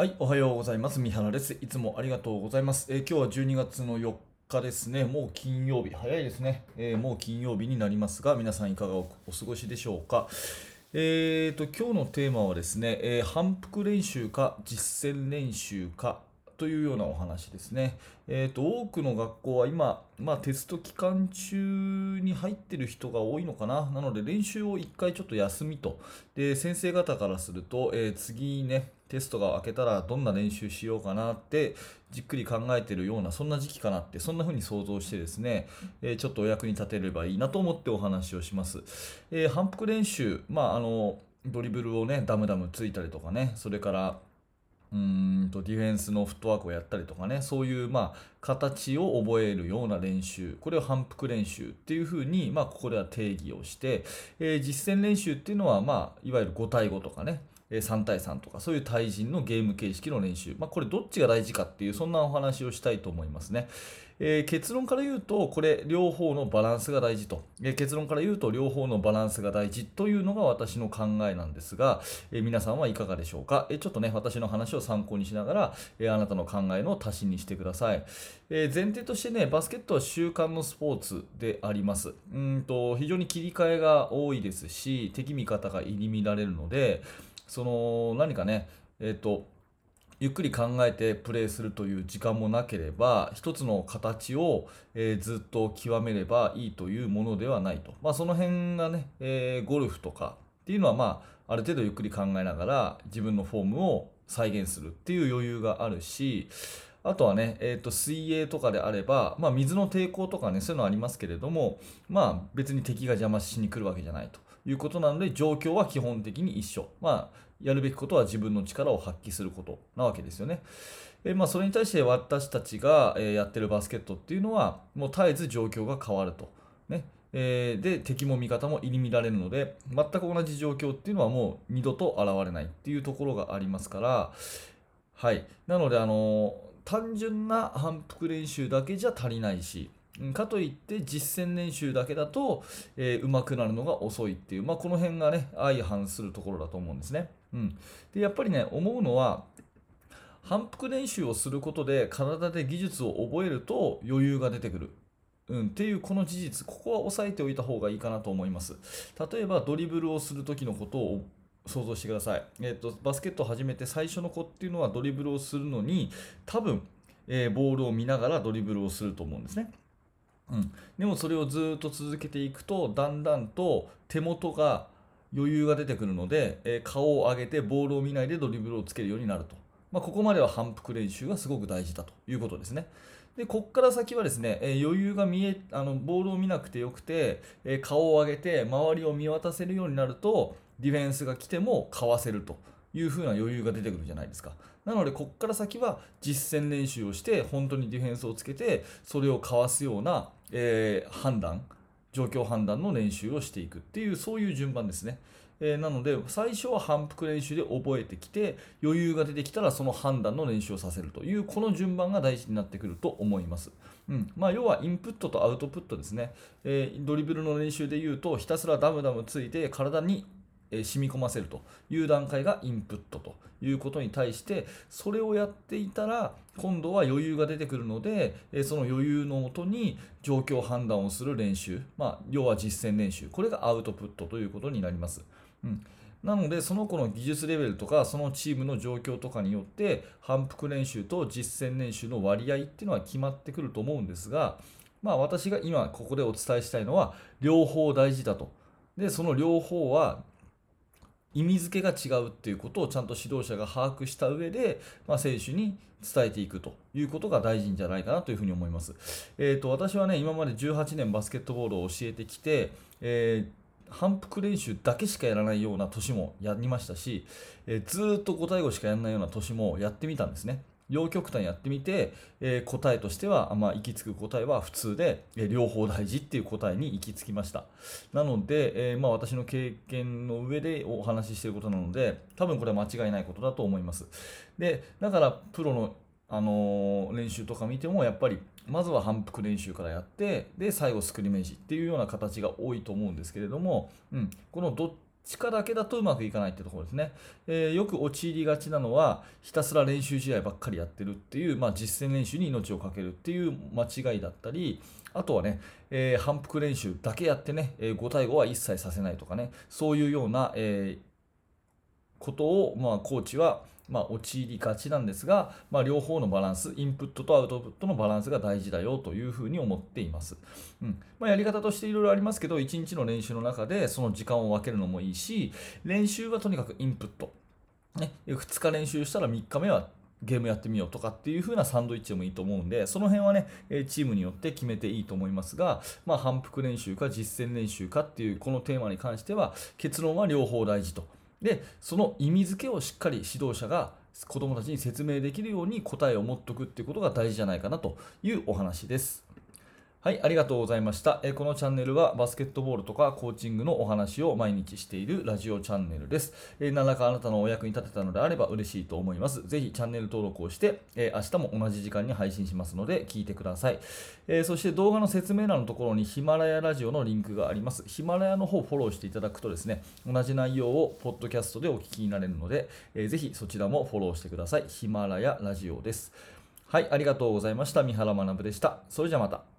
はい、おはようございます。三原です。いつもありがとうございます。えー今日は12月の4日ですね。もう金曜日、早いですね。えーもう金曜日になりますが、皆さんいかがおお過ごしでしょうか。えーと、今日のテーマはですね、えー反復練習か実践練習かというようなお話ですね。えーと、多くの学校は今、まあ、テスト期間中に入ってる人が多いのかな。なので練習を1回ちょっと休みと。で、先生方からすると、えー次ね、テストが明けたらどんな練習しようかなってじっくり考えてるようなそんな時期かなってそんな風に想像してですね、えーちょっとお役に立てればいいなと思ってお話をします。えー反復練習、まああのドリブルをねダムダムついたりとかね、それからうーんとディフェンスのフットワークをやったりとかねそういうまあ形を覚えるような練習これを反復練習っていうふうにまあここでは定義をして、えー実践練習っていうのはまあいわゆる5対5とかね3対3とかそういう対人のゲーム形式の練習、まあ、これどっちが大事かっていうそんなお話をしたいと思いますね、えー結論から言うとこれ両方のバランスが大事と、えー結論から言うと両方のバランスが大事というのが私の考えなんですが、えー皆さんはいかがでしょうか、えちょっとね私の話を参考にしながら、えあなたの考えの足しにしてください、え前提としてねバスケットは習慣のスポーツであります。うんと非常に切り替えが多いですし敵味方が入り乱れるのでその何かねえっ、とゆっくり考えてプレーするという時間もなければ一つの形を、えーずっと極めればいいというものではないと、まあ、その辺がね、えーゴルフとかっていうのは、まあ、ある程度ゆっくり考えながら自分のフォームを再現するっていう余裕があるしあとはね、えーと水泳とかであれば、まあ、水の抵抗とかねそういうのありますけれども、まあ、別に敵が邪魔しに来るわけじゃないと。いうことなので状況は基本的に一緒、まあ、やるべきことは自分の力を発揮することなわけですよね。えまあ、それに対して私たちが、やってるバスケットっていうのはもう絶えず状況が変わると。ねえで敵も味方も入り乱れるので全く同じ状況っていうのはもう二度と現れないっていうところがありますから、はい、なのであの単純な反復練習だけじゃ足りないしかといって実践練習だけだと、えー上手くなるのが遅いっていう、まあ、この辺がね相反するところだと思うんですね。うん、でやっぱりね思うのは反復練習をすることで体で技術を覚えると余裕が出てくる。うん、っていうこの事実。ここは押さえておいた方がいいかなと思います。例えばドリブルをする時のことを想像してください、えっとバスケットを始めて最初の子っていうのはドリブルをするのに多分、えーボールを見ながらドリブルをすると思うんですね。うん、でもそれをずっと続けていくとだんだんと手元が余裕が出てくるので、えー顔を上げてボールを見ないでドリブルをつけるようになると、まあ、ここまでは反復練習がすごく大事だということですね。でここから先はですね、えー余裕が見えあのボールを見なくてよくて、えー顔を上げて周りを見渡せるようになるとディフェンスが来てもかわせるという風な余裕が出てくるじゃないですか。なのでここから先は実践練習をして本当にディフェンスをつけてそれをかわすような、えー判断状況判断の練習をしていくっていうそういう順番ですね、えーなので最初は反復練習で覚えてきて余裕が出てきたらその判断の練習をさせるというこの順番が大事になってくると思います、うん。まあ、要はインプットとアウトプットですね、えードリブルの練習でいうとひたすらダムダムついて体にえ染み込ませるという段階がインプットということに対してそれをやっていたら今度は余裕が出てくるのでえその余裕のもとに状況判断をする練習、まあ、要は実践練習これがアウトプットということになります。うんなのでその子の技術レベルとかそのチームの状況とかによって反復練習と実践練習の割合っていうのは決まってくると思うんですが、まあ、私が今ここでお伝えしたいのは両方大事だと。でその両方は意味付けが違うっていうことをちゃんと指導者が把握した上で、まあ、選手に伝えていくということが大事じゃないかなというふうに思います。えー、と私はね今まで18年バスケットボールを教えてきて、えー反復練習だけしかやらないような年もやりましたし、えーずっと5対5しかやらないような年もやってみたんですね。両極端やってみて、えー答えとしては、まあ、行き着く答えは普通で、えー両方大事っていう答えに行き着きました。なので、えーまあ、私の経験の上でお話ししてることなので、多分これは間違いないことだと思います。で、だからプロの、あの練習とか見ても、やっぱりまずは反復練習からやって、で、最後スクリメージっていうような形が多いと思うんですけれども、うん、このどっ力だけだとうまくいかないってところですね、えー、よく陥りがちなのはひたすら練習試合ばっかりやってるっていう、まあ、実践練習に命を懸けるっていう間違いだったりあとはね、えー、反復練習だけやってねえ、5対5は一切させないとかねそういうような、えー、ことを、まあ、コーチはまあ、陥りがちなんですが、まあ、両方のバランス、インプットとアウトプットのバランスが大事だよというふうに思っています。うんまあ、やり方としていろいろありますけど、1日の練習の中でその時間を分けるのもいいし、練習はとにかくインプット。ね、2日練習したら3日目はゲームやってみようとかっていう風なサンドイッチでもいいと思うんで、その辺はね、チームによって決めていいと思いますが、まあ、反復練習か実践練習かっていうこのテーマに関しては、結論は両方大事と。でその意味付けをしっかり指導者が子どもたちに説明できるように答えを持っておくっていうことが大事じゃないかなというお話です。はい、ありがとうございました。えこのチャンネルはバスケットボールとかコーチングのお話を毎日しているラジオチャンネルです。え何らかあなたのお役に立てたのであれば嬉しいと思います。ぜひチャンネル登録をして、え明日も同じ時間に配信しますので聞いてください、えそして動画の説明欄のところにヒマラヤラジオのリンクがあります。ヒマラヤの方フォローしていただくとですね、同じ内容をポッドキャストでお聞きになれるので、えー、ぜひそちらもフォローしてください。ヒマラヤラジオです。はい、ありがとうございました。三原学でした。それじゃまた。